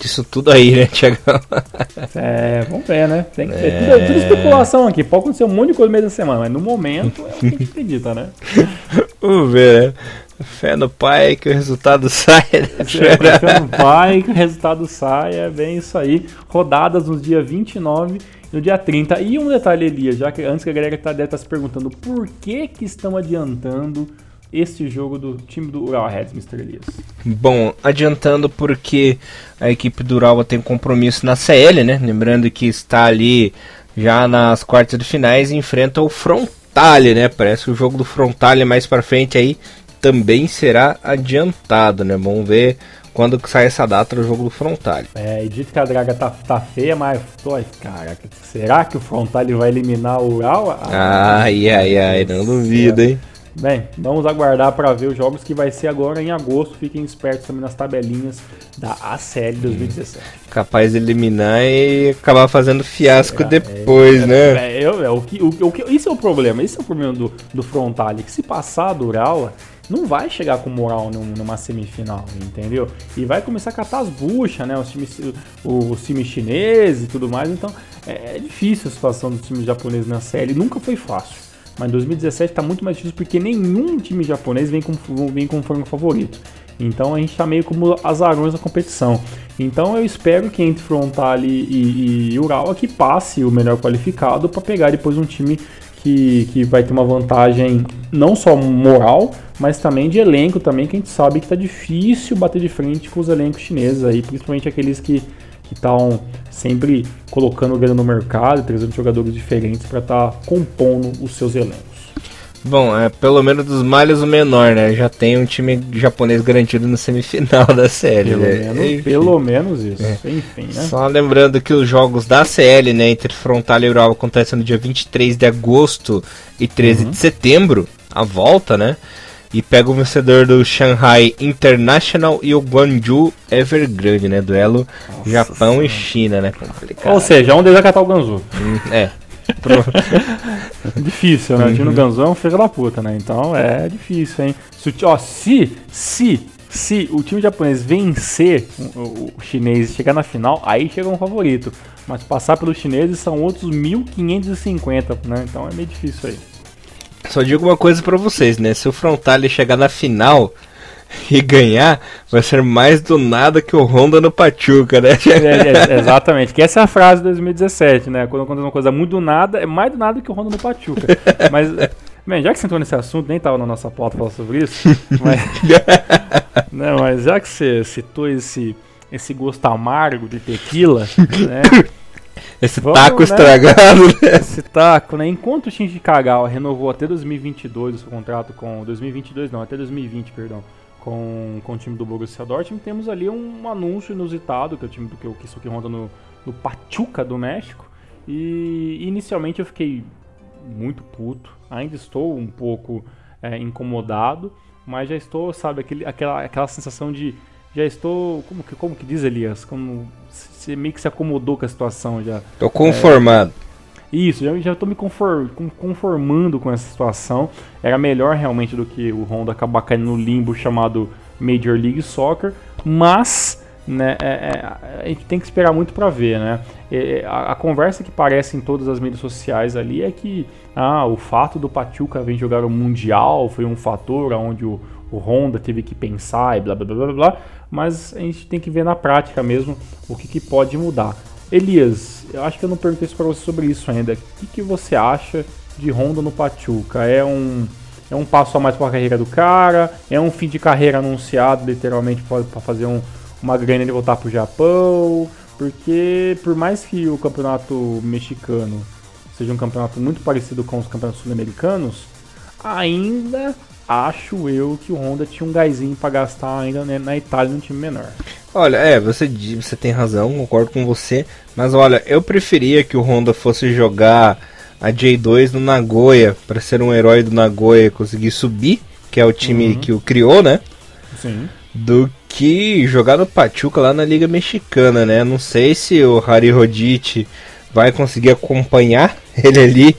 disso tudo aí, né, Tiagão? é, vamos ver, né? Tem que ver. É... Tudo, tudo, especulação aqui. Pode acontecer um monte de coisa no meio da semana, mas no momento é o que a gente acredita, né? vamos ver, né? Fé no pai que o resultado saia. Né? Fé no pai que o resultado saia. É bem isso aí. Rodadas nos dias 29 no dia 30. E um detalhe, Elias, já que antes que a galera tá, deve estar tá se perguntando por que que estão adiantando este jogo do time do Ural Reds, Mr. Elias? Bom, adiantando porque a equipe do Ural tem compromisso na CL, né? Lembrando que está ali já nas quartas de finais e enfrenta o Frontale, né? Parece que o jogo do Frontale mais para frente aí também será adiantado, né? Vamos ver quando sai essa data do jogo do Frontale. É, e dito que a draga tá, tá feia, mas tô, caraca, será que o Frontale vai eliminar o Ural? Ai, ai, ai, não duvido, hein? Bem, vamos aguardar para ver os jogos que vai ser agora em agosto. Fiquem espertos também nas tabelinhas da ACL 2017. Capaz de eliminar e acabar fazendo fiasco Será? depois, é, né? É, é, é, o que, o, o que, isso é o problema. Esse é o problema do, do Frontale. Que se passar do Ural, não vai chegar com moral numa semifinal, entendeu? E vai começar a catar as buchas, né? Os times, os times chineses e tudo mais. Então é, é difícil a situação dos times japoneses na série. Nunca foi fácil. Mas 2017 está muito mais difícil porque nenhum time japonês vem com, vem frango favorito. Então a gente está meio como azarões na competição. Então eu espero que entre Frontale e, e, e Ural que passe o melhor qualificado para pegar depois um time que, que vai ter uma vantagem não só moral, mas também de elenco também, que a gente sabe que está difícil bater de frente com os elencos chineses aí, principalmente aqueles que estão sempre colocando grana no mercado, trazendo jogadores diferentes para estar tá compondo os seus elencos. Bom, é pelo menos dos malhos o menor, né? Já tem um time japonês garantido na semifinal da série. Pelo, né? menos, pelo menos isso. É. Enfim, né? Só lembrando que os jogos da CL, né, entre Frontal e Ural acontecem no dia 23 de agosto e 13 uhum. de setembro, a volta, né? E pega o vencedor do Shanghai International e o Guangzhou Evergrande, né? Duelo Nossa Japão senhora. e China, né? Complicado. Ou seja, um deles vai catar o Ganzu. Hum, é. difícil, né? O time do Ganzu é um filho da puta, né? Então é difícil, hein? Se, ó, se, se, se o time japonês vencer o, o chinês e chegar na final, aí chega um favorito. Mas passar pelos chineses são outros 1550, né? Então é meio difícil aí. Só digo uma coisa para vocês, né? Se o Frontale chegar na final e ganhar, vai ser mais do nada que o Honda no Pachuca, né? É, é, exatamente, que essa é a frase de 2017, né? Quando acontece uma coisa muito do nada, é mais do nada que o Honda no Pachuca. Mas, bem, já que você entrou nesse assunto, nem estava na nossa pauta falar sobre isso, mas, né, mas já que você citou esse, esse gosto amargo de tequila, né? Esse Vamos, taco né? estragado, né? Esse taco, né? Enquanto o Shinji Kagawa renovou até 2022 o seu contrato com... 2022 não, até 2020, perdão. Com, com o time do Borussia Dortmund, temos ali um anúncio inusitado, que é o time do que o Kisuke Honda no, no Pachuca do México. E inicialmente eu fiquei muito puto, ainda estou um pouco é, incomodado, mas já estou, sabe, aquele, aquela, aquela sensação de já estou, como que, como que diz Elias, como você meio que se acomodou com a situação já. Tô conformado. É, isso, já, já tô me conform, conformando com essa situação. Era melhor realmente do que o Honda acabar caindo no limbo chamado Major League Soccer, mas né, é, é, a gente tem que esperar muito para ver, né? É, a, a, conversa que parece em todas as mídias sociais ali é que ah, o fato do Pachuca vir jogar o Mundial foi um fator onde o, o Honda teve que pensar e blá blá blá blá blá, mas a gente tem que ver na prática mesmo o que, que pode mudar. Elias, eu acho que eu não perguntei isso para você sobre isso ainda. O que, que você acha de Honda no Pachuca? É um, é um passo a mais para a carreira do cara? É um fim de carreira anunciado, literalmente, para fazer um, uma grana e voltar para o Japão? Porque, por mais que o campeonato mexicano seja um campeonato muito parecido com os campeonatos sul-americanos, ainda acho eu que o Honda tinha um gásinho para gastar ainda né, na Itália num time menor. Olha, é, você, você tem razão, concordo com você, mas olha, eu preferia que o Honda fosse jogar a J2 no Nagoya para ser um herói do Nagoya e conseguir subir, que é o time uhum. que o criou, né? Sim. Do que jogar no Pachuca lá na Liga Mexicana, né? Não sei se o Harry Rodite vai conseguir acompanhar ele ali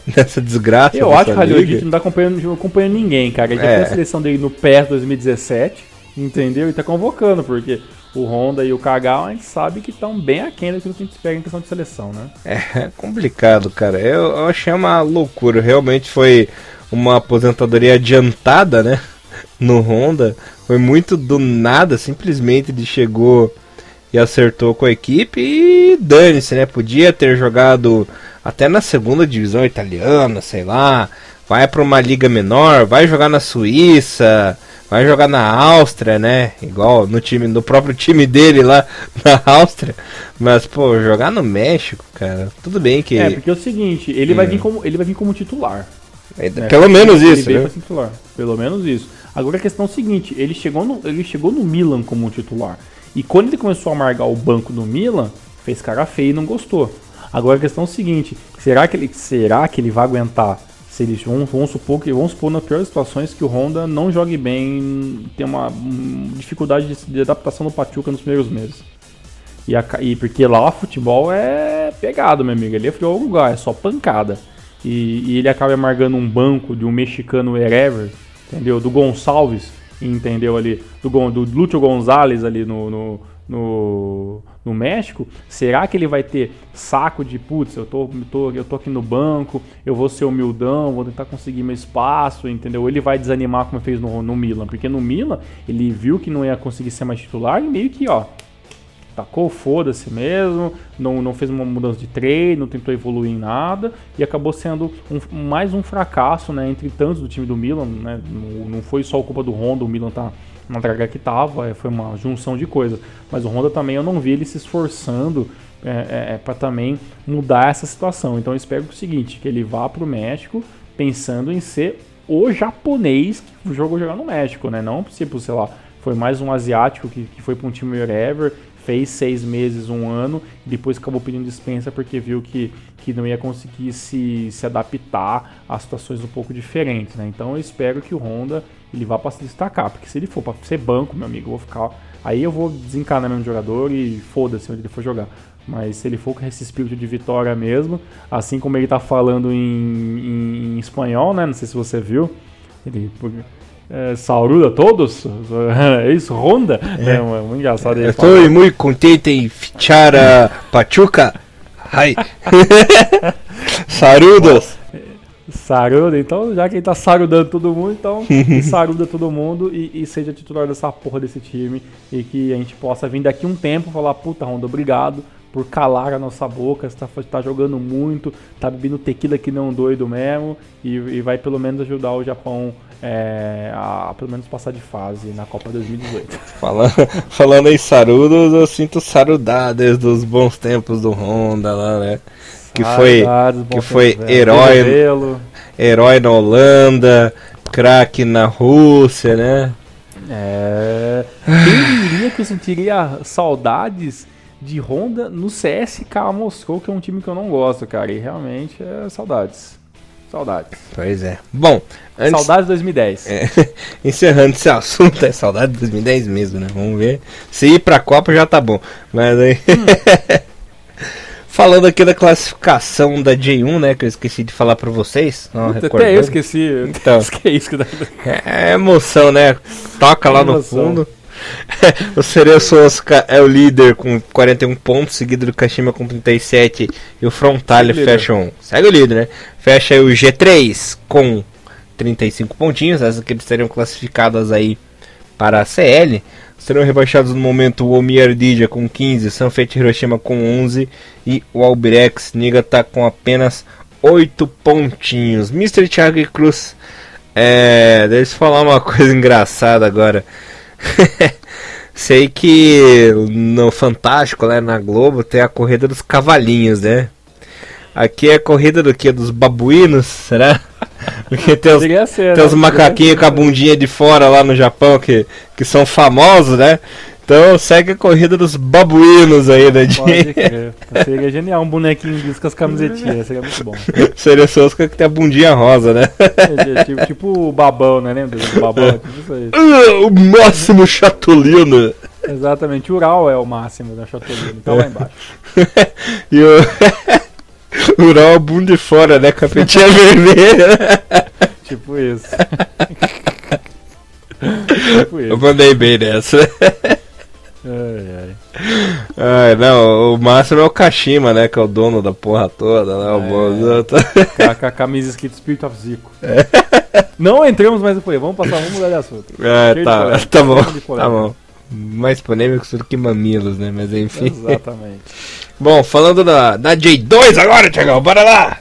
nessa desgraça. Eu acho que o Rodite não tá acompanhando, acompanhando ninguém, cara. Ele já é. a seleção dele no PES 2017, entendeu? E tá convocando, porque o Honda e o Kagawa a gente sabe que estão bem aquém do que a gente espera em questão de seleção, né? É complicado, cara. Eu, eu achei uma loucura. Realmente foi uma aposentadoria adiantada, né? No Honda. Foi muito do nada, simplesmente ele chegou e acertou com a equipe e dane-se, né? Podia ter jogado até na segunda divisão italiana, sei lá. Vai para uma liga menor, vai jogar na Suíça, vai jogar na Áustria, né? Igual no time, no próprio time dele lá na Áustria. Mas pô, jogar no México, cara, tudo bem que É, porque é o seguinte, ele hum. vai vir como ele vai vir como titular. É, né? Pelo menos isso, né? Titular. Pelo menos isso. Agora a questão é a seguinte, ele chegou no, ele chegou no Milan como titular. E quando ele começou a amargar o banco do Milan, fez cara feio e não gostou. Agora a questão é a seguinte, será que ele, será que ele vai aguentar? Se eles vamos supor que vamos supor nas piores situações que o Honda não jogue bem, tem uma um, dificuldade de, de, adaptação no Pachuca nos primeiros meses. E, a, e porque lá o futebol é pegado, meu amigo. Ali é futebol lugar, é só pancada. E, e, ele acaba amargando um banco de um mexicano wherever entendeu? Do Gonçalves, entendeu ali? Do, do Lúcio Gonzalez ali no, no, no, no, México, será que ele vai ter saco de putz, eu tô, tô, eu tô aqui no banco, eu vou ser humildão, vou tentar conseguir meu espaço, entendeu? Ele vai desanimar como fez no, no Milan, porque no Milan ele viu que não ia conseguir ser mais titular e meio que, ó, tacou foda-se mesmo, não, não fez uma mudança de treino, não tentou evoluir em nada e acabou sendo um, mais um fracasso, né, entre tantos do time do Milan, né, não, não foi só culpa do Honda, o Milan tá na draga que tava, é, foi uma junção de coisas, mas o Honda também eu não vi ele se esforçando é, é, é para também mudar essa situação, então eu espero o seguinte, que ele vá para o México pensando em ser o japonês que jogou jogar no México, né, não tipo, sei lá, foi mais um asiático que, que foi para um time wherever fez seis meses, um ano, e depois acabou pedindo dispensa porque viu que, que não ia conseguir se, se adaptar a situações um pouco diferentes, né? Então eu espero que o Honda ele vá para se destacar, porque se ele for para ser banco, meu amigo, eu vou ficar. Aí eu vou desencanar meu jogador e foda-se onde ele for jogar. Mas se ele for com esse espírito de vitória mesmo, assim como ele tá falando em, em, em espanhol, né? Não sei se você viu. Ele, é, a todos. É isso, Honda. É, é muito engraçado. Estou muito contente em fichar a Pachuca. Ai. Saludos. Saruda, então já que ele tá sarudando todo mundo, então saruda todo mundo e, e, seja titular dessa porra desse time e que a gente possa vir daqui um tempo falar, puta Honda, obrigado por calar a nossa boca, você tá, jogando muito, tá bebendo tequila que não doido mesmo e, e vai pelo menos ajudar o Japão é, a pelo menos passar de fase na Copa 2018. Falando, falando em sarudos, eu sinto saudades dos bons tempos do Honda lá, né? Que foi, que foi herói, herói na Holanda, craque na Rússia, né? É. Quem diria que eu sentiria saudades de Honda no CSK Moscou, que é um time que eu não gosto, cara. E realmente é saudades. Saudades. Pois é. Bom, antes... Saudades 2010. É, encerrando esse assunto, é saudade de 2010 mesmo, né? Vamos ver. Se ir pra Copa já tá bom. Mas aí. Hum. Falando aqui da classificação da J1, né? Que eu esqueci de falar pra vocês. Não, Até eu esqueci. Então, que é isso que dá... É emoção, né? Toca lá no fundo. o Cereço Oscar é o líder com 41 pontos, seguido do Kashima com 37 e o Frontale fecha Segue o líder, né? Fecha o G3 com 35 pontinhos, essas que seriam classificadas aí para a CL. Serão rebaixados no momento o Omi Dija com 15, Sanfete Hiroshima com 11 e o Albirex Nigata com apenas 8 pontinhos. Mr. Thiago Cruz, é, deixa eu falar uma coisa engraçada agora. Sei que no Fantástico, né, na Globo, tem a corrida dos cavalinhos, né? Aqui é a corrida do que? Dos babuínos, será? Porque tem os, ser, tem né? os macaquinhos com a bundinha de fora lá no Japão que, que são famosos, né? Então segue a corrida dos babuínos aí, né? De... Pode crer. Seria genial um bonequinho disso com as camisetinhas, seria muito bom. Seria só os que tem a bundinha rosa, né? É, tipo, tipo o babão, né? Lembra do babão? Tipo isso aí. Ah, o máximo chatolino. Exatamente, o Ural é o máximo da Chatolino, tá lá embaixo. e o. Ural a bunda de fora, né? Com a petinha vermelha. Tipo isso. tipo Eu isso. mandei bem nessa. Ai, ai. Ai, não, o máximo é o Kashima, né? Que é o dono da porra toda, né? O É. Com a- camisa escrita Spirit of Zico. Não entramos mais no polêmica, vamos passar, vamos mudar de assunto. É, Cheio de tá, polêmica, tá bom, tá bom. Mais polêmicos do que mamilos, né? Mas enfim. Exatamente. Bom, falando da, da J2 agora, Tiagão, bora lá!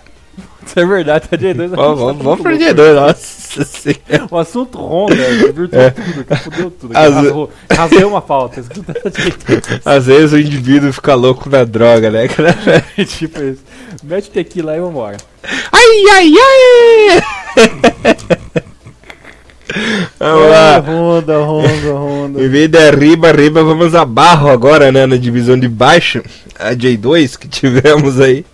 Isso é verdade, a J2 Vamos, vamos, vamos pra J2. J2, nossa senhora. O assunto Honda, que virtuou É. tudo, que fudeu tudo. Rasgou, rasguei uma falta. J2. Às vezes o indivíduo fica louco na droga, né? tipo isso. Mete tequila e vambora. Ai, ai, ai! Vamos É, lá. Honda, Honda, Honda. Em vez de riba, riba, vamos a barro agora, né? Na divisão de baixo, a J2 que tivemos aí.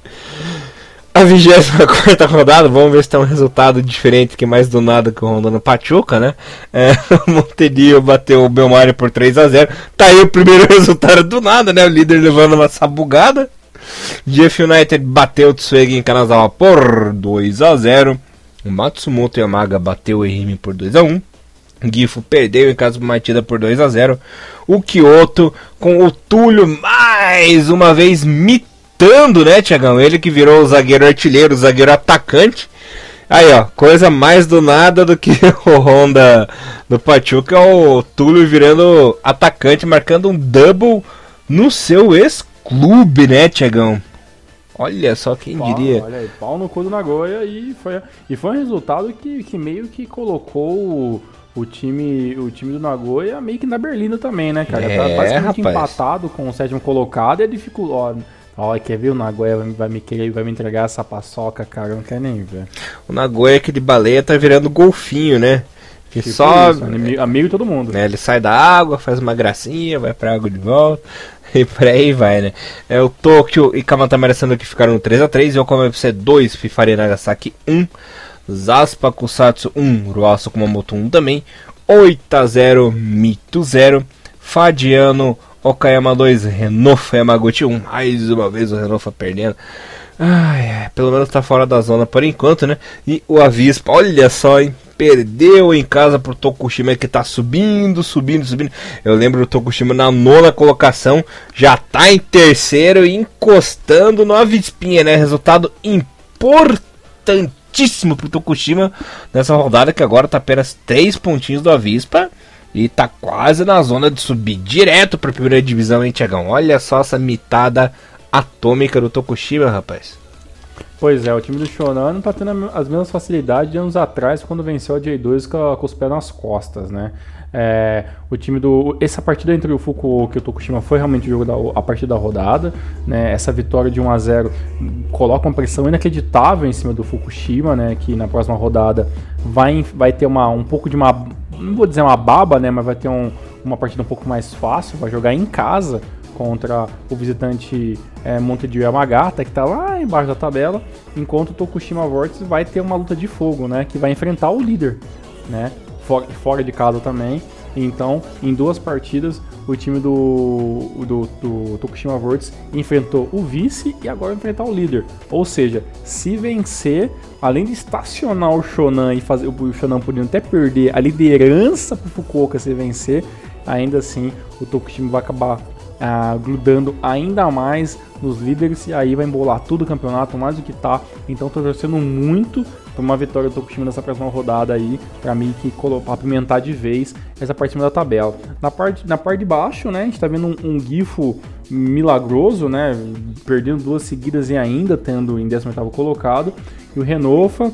A 24 rodada, vamos ver se tem um resultado diferente que mais do nada que o Honda no Pachuca, né? É, o Montedio bateu o Belmário por 3 a 0 Tá aí o primeiro resultado do nada, né? O líder levando uma sabugada. GF United bateu o Tsuegi em Kanazawa por 2 a 0 O Matsumoto Yamaga bateu o Ehime por 2 a 1 Gifo perdeu em casa do Matida por 2 a 0 O Kyoto com o Túlio mais uma vez mitando, né, Tiagão? Ele que virou o zagueiro artilheiro, o zagueiro atacante. Aí, ó, coisa mais do nada do que o Honda do Pachuca, é o Túlio virando atacante, marcando um double no seu ex-clube, né, Tiagão? Olha só quem Pau, diria. Olha aí, pau no cu do Nagoya e foi, e foi um resultado que, que meio que colocou o, o time, o time do Nagoya meio que na Berlina também, né, cara? É, tá basicamente rapaz. empatado com o sétimo colocado e a dificuldade. Ó, quer ver o Nagoya vai, me- querer, vai me entregar essa paçoca, cara, eu não quero nem ver. O Nagoya aquele baleia tá virando golfinho, né? Que Tipo só isso, amigo, amigo de todo mundo. né, ele sai da água, faz uma gracinha, vai pra água de volta e por aí vai, né? É o Tokyo e Kamatama que ficaram no 3 a 3, Yokohama FC 2, Fifari Nagasaki 1, Zaspa Kusatsu 1, Ruasu Kumamoto 1 também, 8 a 0, Mito 0, Fadiano Okayama 2, Renofa Yamaguchi 1, mais uma vez o Renofa perdendo. Ai, pelo menos tá fora da zona por enquanto, né? E o Avispa, olha só, hein? Perdeu em casa pro Tokushima que tá subindo, subindo, subindo. Eu lembro do Tokushima na nona colocação, já tá em terceiro e encostando no Avispinha, né? Resultado importantíssimo pro Tokushima nessa rodada que agora tá apenas três pontinhos do Avispa. E tá quase na zona de subir direto pra primeira divisão, hein, Tiagão? Olha só essa mitada atômica do Tokushima, rapaz. Pois é, o time do Shonan não tá tendo as mesmas facilidades de anos atrás quando venceu a J2 com, com os pés nas costas, né? É, o time do. Essa partida entre o Fukuoka e o Tokushima foi realmente o jogo da, a partida da rodada. Né? Essa vitória de 1 a 0 coloca uma pressão inacreditável em cima do Fukushima, né? Que na próxima rodada vai, vai ter uma, um pouco de uma. Não vou dizer uma baba, né? Mas vai ter um- uma partida um pouco mais fácil. Vai jogar em casa contra o visitante é, Montedio Yamagata, que está lá embaixo da tabela, enquanto o Tokushima Vortex vai ter uma luta de fogo, né, que vai enfrentar o líder, né, fora, fora de casa também. Então, em duas partidas, o time do, do, do Tokushima Vortex enfrentou o vice e agora enfrentar o líder. Ou seja, se vencer, além de estacionar o Shonan e fazer o Shonan podendo até perder a liderança para o Fukuoka se vencer, ainda assim o Tokushima vai acabar ah, grudando ainda mais nos líderes e aí vai embolar tudo o campeonato, mais do que tá. Então tô torcendo muito por uma vitória do Tokushima nessa próxima rodada aí, pra mim que pra apimentar de vez essa parte da tabela. Na parte, na parte de baixo, né, a gente tá vendo um, um Gifo milagroso, né, perdendo duas seguidas e ainda tendo em 18º colocado. E o Renofa,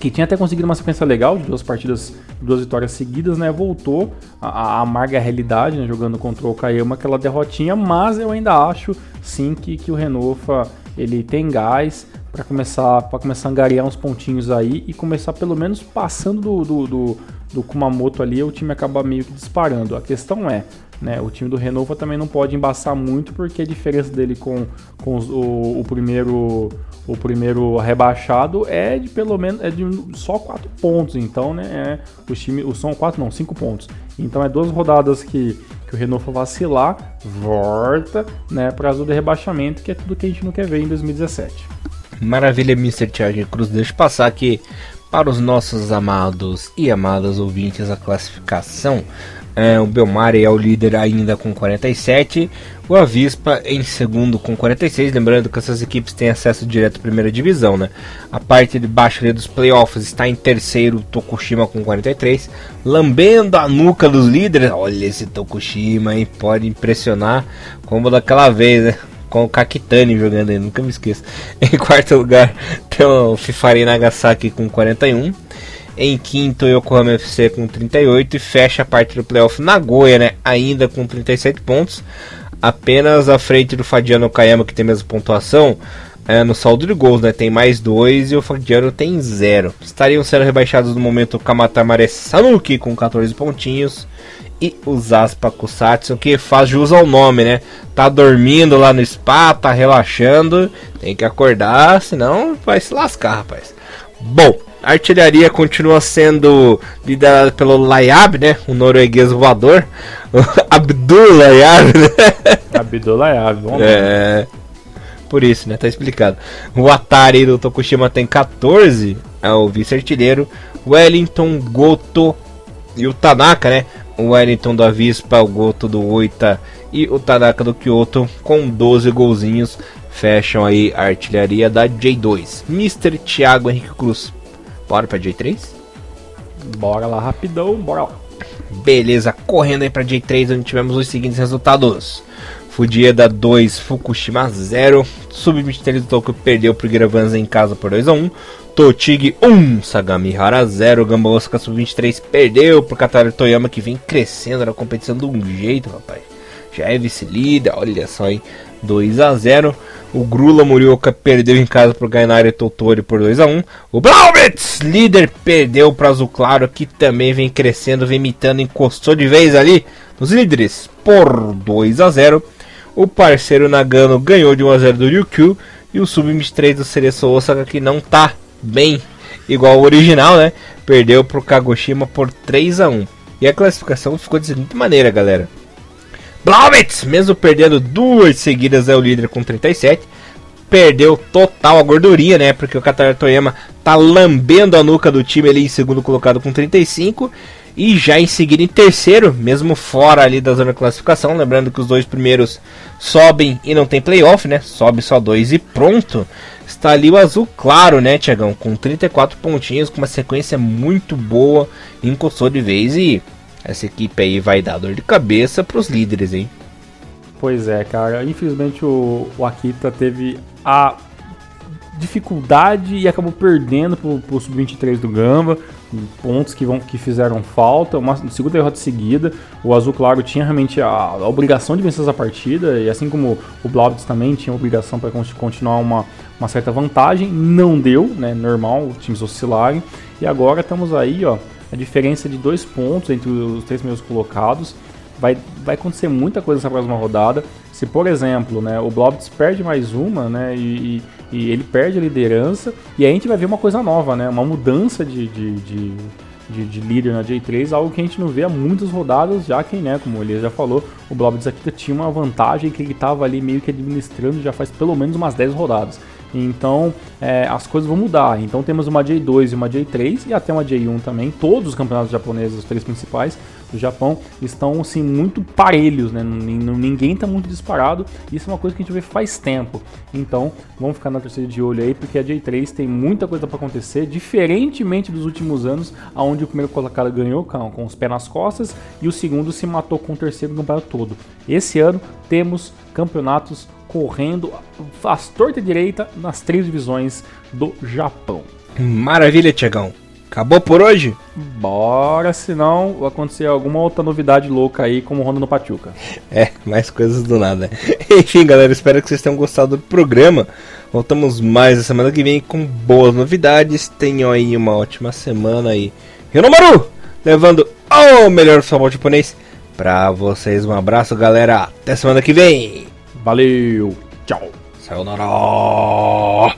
que tinha até conseguido uma sequência legal de duas partidas, duas vitórias seguidas, né? Voltou a amarga realidade, né? Jogando contra o Okayama, aquela derrotinha, mas eu ainda acho sim que, que o Renofa ele tem gás para começar para começar a angariar uns pontinhos aí e começar pelo menos passando do, do, do, do Kumamoto ali, o time acaba meio que disparando. A questão é, né, o time do Renova também não pode embaçar muito porque a diferença dele com, com o, o primeiro o primeiro rebaixado é de pelo menos é de só 4 pontos, então né, é, o time, o são 4 não, 5 pontos. Então é duas rodadas que, que o for vacilar, volta, né, para azul de rebaixamento, que é tudo que a gente não quer ver em 2017. Maravilha, Mr. Thiago Cruz. Deixa eu passar aqui para os nossos amados e amadas ouvintes a classificação. É, o Belmari é o líder ainda com 47, o Avispa em segundo com 46. Lembrando que essas equipes têm acesso direto à primeira divisão, né? A parte de baixo dos playoffs está em terceiro, Tokushima com 43, lambendo a nuca dos líderes. Olha esse Tokushima, hein? Pode impressionar, como daquela vez, né? com o Kakitani jogando aí, nunca me esqueço. Em quarto lugar tem o Fifari Nagasaki com 41. Em quinto, Yokohama FC com 38 e fecha a parte do playoff Nagoya, né? Ainda com 37 pontos, apenas à frente do Fadiano Kayama que tem a mesma pontuação. É, no saldo de gols, né? Tem mais dois e o Fadiano tem zero. Estariam sendo rebaixados no momento o Kamatamare Sanuki com 14 pontinhos e o Zaspa Kusatsu, que faz jus ao nome, né? Tá dormindo lá no spa, tá relaxando, tem que acordar, senão vai se lascar, rapaz. Bom, a artilharia continua sendo liderada pelo Layab, né? O norueguês voador. Abdul Layab, né? Abdul Layab, vamos É. Por isso, né? Tá explicado. O Atari do Tokushima tem 14, é o vice-artilheiro. Wellington, Goto e o Tanaka, né? o Wellington do Avispa, o Goto do Oita e o Tanaka do Kyoto com 12 golzinhos fecham aí a artilharia da J2. Mr. Thiago Henrique Cruz, bora pra J3? Bora lá rapidão, bora lá. Beleza, correndo aí pra J3 onde tivemos os seguintes resultados. Fudieda 2, Fukushima 0. Sub-23 do Tokyo perdeu pro Giravanza em casa por 2x1. Totig 1, Sagamihara 0. Gamba Osaka Sub-23 perdeu pro Katara Toyama que vem crescendo na competição de um jeito, rapaz. Já é vice-líder, olha só aí, 2 x 0 O Grula Murioka perdeu em casa pro Gainari Totori por 2 x 1 O Blaubitz, líder, perdeu pro Azul Claro que também vem crescendo, vem imitando, encostou de vez ali nos líderes por 2 x 0 o parceiro Nagano ganhou de 1x0 do Ryukyu. E o Sub-23 do Cereço Osaka, que não tá bem igual ao original, né? Perdeu pro Kagoshima por 3 a 1 E a classificação ficou de seguinte maneira, galera. Blaubitz, mesmo perdendo duas seguidas, é o líder com 37. Perdeu total a gordurinha, né? Porque o Katara Toyama tá lambendo a nuca do time ali em segundo colocado com 35. E já em seguida em terceiro, mesmo fora ali da zona de classificação, lembrando que os dois primeiros sobem e não tem playoff, né? Sobe só dois e pronto. Está ali o azul claro, né, Tiagão? Com 34 pontinhos, com uma sequência muito boa, encostou de vez e essa equipe aí vai dar dor de cabeça para os líderes, hein? Pois é, cara. Infelizmente o, o Akita teve a dificuldade e acabou perdendo pro, pro Sub-23 do Gamba. Pontos que, vão, que fizeram falta, uma segunda derrota seguida. O Azul Claro tinha realmente a, a obrigação de vencer essa partida, e assim como o Blaubitz também tinha a obrigação para continuar uma, uma certa vantagem. Não deu, né? Normal, times oscilarem. E agora estamos aí, ó, a diferença de dois pontos entre os três primeiros colocados. Vai, vai acontecer muita coisa nessa próxima rodada. Se, por exemplo, né, o Blobs perde mais uma, né, e, e, ele perde a liderança, e aí a gente vai ver uma coisa nova, né, uma mudança de, de, de, de, de líder na J3, algo que a gente não vê há muitas rodadas, já que, né, como ele já falou, o Blobs aqui tinha uma vantagem que ele estava ali meio que administrando já faz pelo menos umas 10 rodadas. Então é, as coisas vão mudar. Então temos uma J2 e uma J3 e até uma J1 também. Todos os campeonatos japoneses, os três principais do Japão, estão assim muito parelhos, né? Ninguém está muito disparado. Isso é uma coisa que a gente vê faz tempo. Então vamos ficar na terceira de olho aí, porque a J3 tem muita coisa para acontecer, diferentemente dos últimos anos, onde o primeiro colocado ganhou com, com os pés nas costas e o segundo se matou com o terceiro no campeonato todo. Esse ano temos campeonatos correndo faz torta direita nas três divisões do Japão. Maravilha, Tiagão. Acabou por hoje? Bora, senão vai acontecer alguma outra novidade louca aí, como Ronda no Pachuca. É, mais coisas do nada. Enfim, galera, espero que vocês tenham gostado do programa. Voltamos mais a semana que vem com boas novidades. Tenham aí uma ótima semana aí. Renomaru, levando o melhor futebol japonês pra vocês. Um abraço, galera. Até semana que vem. Valeu. Tchau. Sayonara.